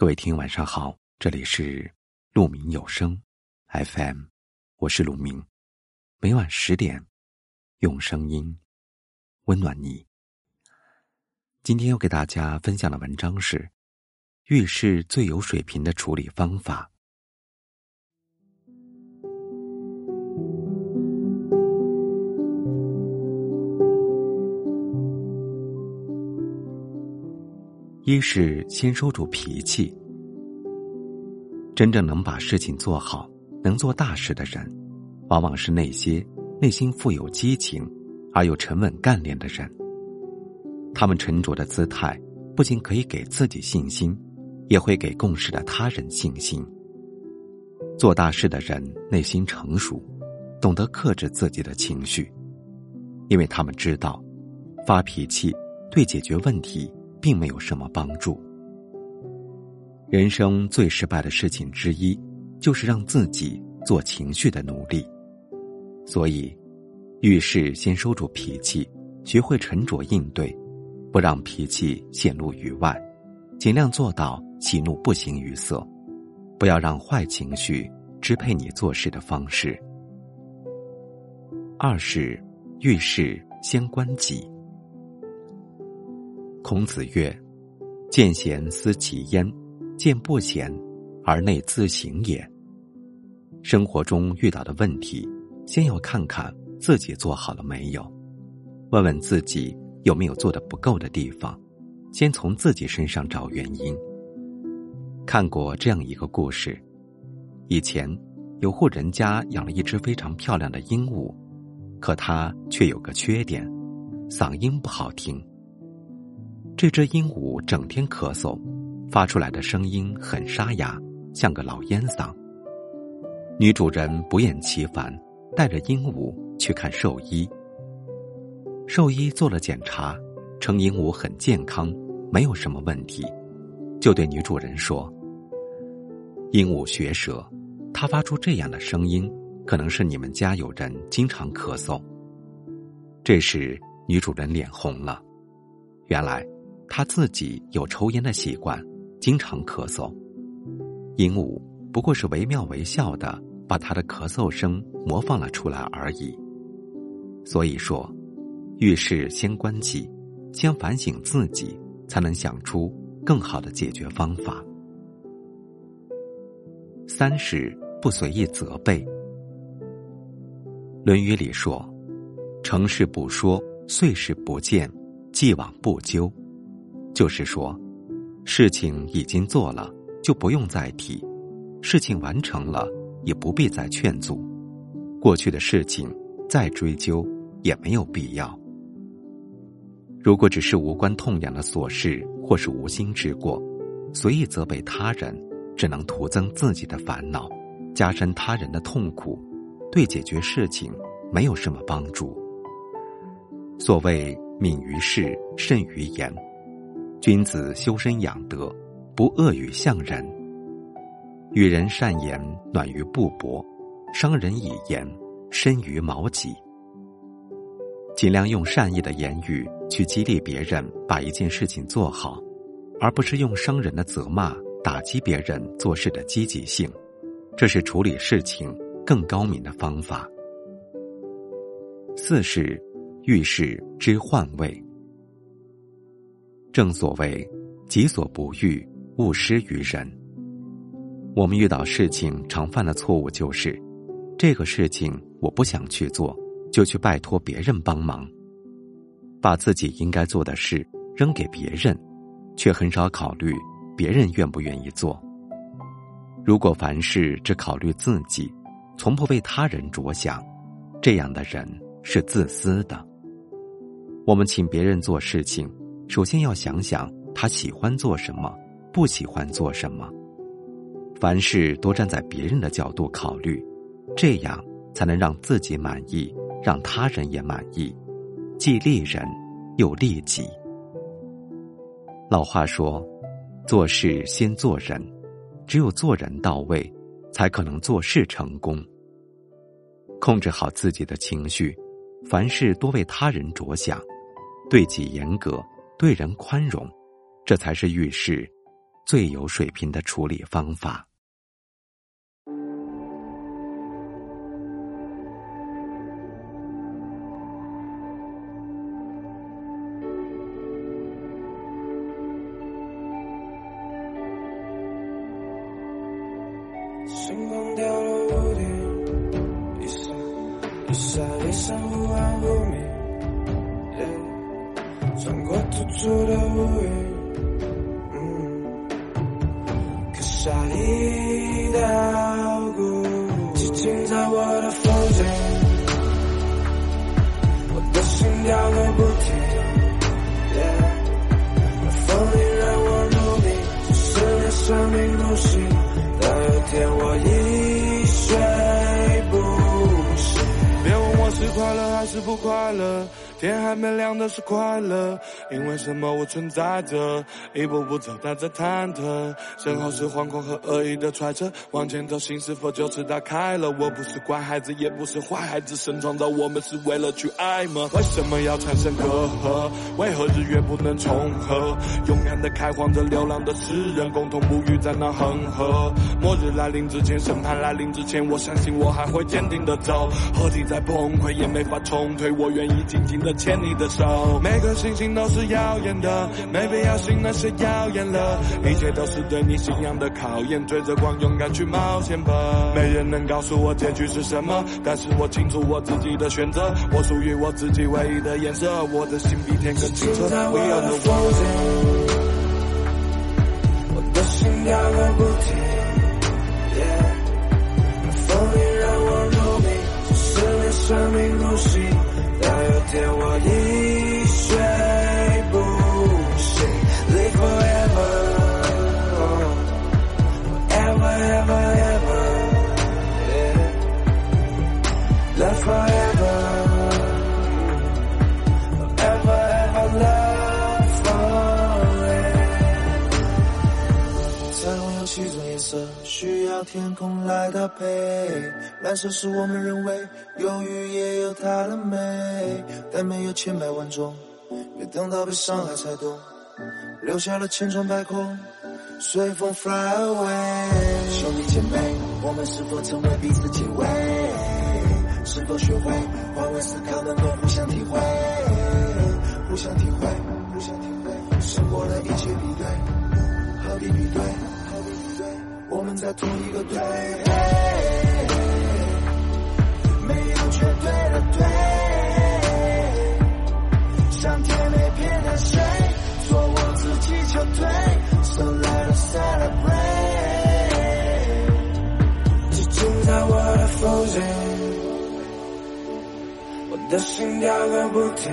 各位听，晚上好，这里是鹿鸣有声 FM，我是鹿鸣，每晚十点用声音温暖你。今天要给大家分享的文章是遇事最有水平的处理方法。一是先收住脾气。真正能把事情做好、能做大事的人，往往是那些内心富有激情而又沉稳干练的人。他们沉着的姿态，不仅可以给自己信心，也会给共事的他人信心。做大事的人内心成熟，懂得克制自己的情绪，因为他们知道，发脾气对解决问题。并没有什么帮助。人生最失败的事情之一，就是让自己做情绪的奴隶。所以，遇事先收住脾气，学会沉着应对，不让脾气显露于外，尽量做到喜怒不形于色，不要让坏情绪支配你做事的方式。二是遇事先关己。孔子曰：“见贤思齐焉，见不贤而内自省也。”生活中遇到的问题，先要看看自己做好了没有，问问自己有没有做的不够的地方，先从自己身上找原因。看过这样一个故事：以前有户人家养了一只非常漂亮的鹦鹉，可它却有个缺点，嗓音不好听。这只鹦鹉整天咳嗽，发出来的声音很沙哑，像个老烟嗓。女主人不厌其烦，带着鹦鹉去看兽医。兽医做了检查，称鹦鹉很健康，没有什么问题，就对女主人说：“鹦鹉学舌，它发出这样的声音，可能是你们家有人经常咳嗽。”这时，女主人脸红了，原来。他自己有抽烟的习惯，经常咳嗽。鹦鹉不过是惟妙惟肖的把他的咳嗽声模仿了出来而已。所以说，遇事先关机，先反省自己，才能想出更好的解决方法。三是不随意责备。《论语》里说：“成事不说，遂事不见，既往不咎。”就是说，事情已经做了，就不用再提；事情完成了，也不必再劝阻。过去的事情再追究也没有必要。如果只是无关痛痒的琐事，或是无心之过，随意责备他人，只能徒增自己的烦恼，加深他人的痛苦，对解决事情没有什么帮助。所谓敏于事，慎于言。君子修身养德，不恶语相人。与人善言，暖于布帛；伤人以言，深于矛戟。尽量用善意的言语去激励别人把一件事情做好，而不是用伤人的责骂打击别人做事的积极性。这是处理事情更高明的方法。四是遇事知换位。正所谓，己所不欲，勿施于人。我们遇到事情常犯的错误就是，这个事情我不想去做，就去拜托别人帮忙，把自己应该做的事扔给别人，却很少考虑别人愿不愿意做。如果凡事只考虑自己，从不为他人着想，这样的人是自私的。我们请别人做事情。首先要想想他喜欢做什么，不喜欢做什么。凡事多站在别人的角度考虑，这样才能让自己满意，让他人也满意，既利人又利己。老话说：“做事先做人，只有做人到位，才可能做事成功。”控制好自己的情绪，凡事多为他人着想，对己严格。对人宽容，这才是遇事最有水平的处理方法。星光掉落屋顶，一闪一闪一闪，穿过突出的乌云，嗯，刻下一道孤，寂静在我的风景，我的心跳个不停。风铃让我入迷，只是连生命如戏。当有天我一睡不醒，别问我是快乐还是不快乐。天还没亮的是快乐，因为什么我存在着，一步步走带着忐忑，身后是惶恐和恶意的揣测，往前走心是否就此打开了？我不是乖孩子，也不是坏孩子，神创造我们是为了去爱吗？为什么要产生隔阂？为何日月不能重合？勇敢的开荒者，流浪的诗人，共同沐浴在那恒河。末日来临之前，审判来临之前，我相信我还会坚定的走。合体再崩溃也没法重推，我愿意紧紧的。牵你的手，每颗星星都是耀眼的，没必要信那些谣言了，一切都是对你信仰的考验，追着光勇敢去冒险吧。没人能告诉我结局是什么，但是我清楚我自己的选择，我属于我自己唯一的颜色，我的心比天更清澈。We are the one，我的心跳个不停，风雨让我入迷，只是连生命如戏。当有天我一睡不醒，Live forever，ever ever ever，Love forever，ever 需要天空来搭配。蓝色是我们认为，忧郁也有它的美，但没有千百万种。别等到被伤害才懂，留下了千疮百孔，随风 fly away。兄弟姐妹，我们是否成为彼此结尾？是否学会换位思考，能够互相体会？互相体会，互相体会。生活的一切比对，何必比对？我们在同一个队。没有绝对的对，上天没偏袒谁，做我自己就对。So let us celebrate，寂静在我的附近，我的心跳个不停。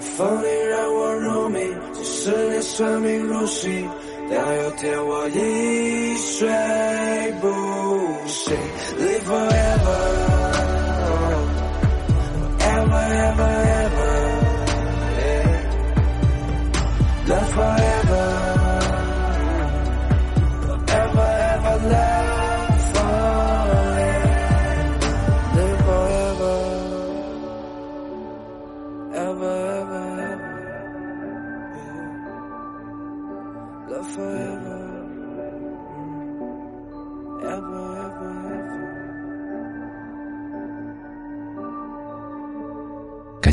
风铃让我入迷，几十年生命如戏。当有天我一睡不醒，Live forever，ever ever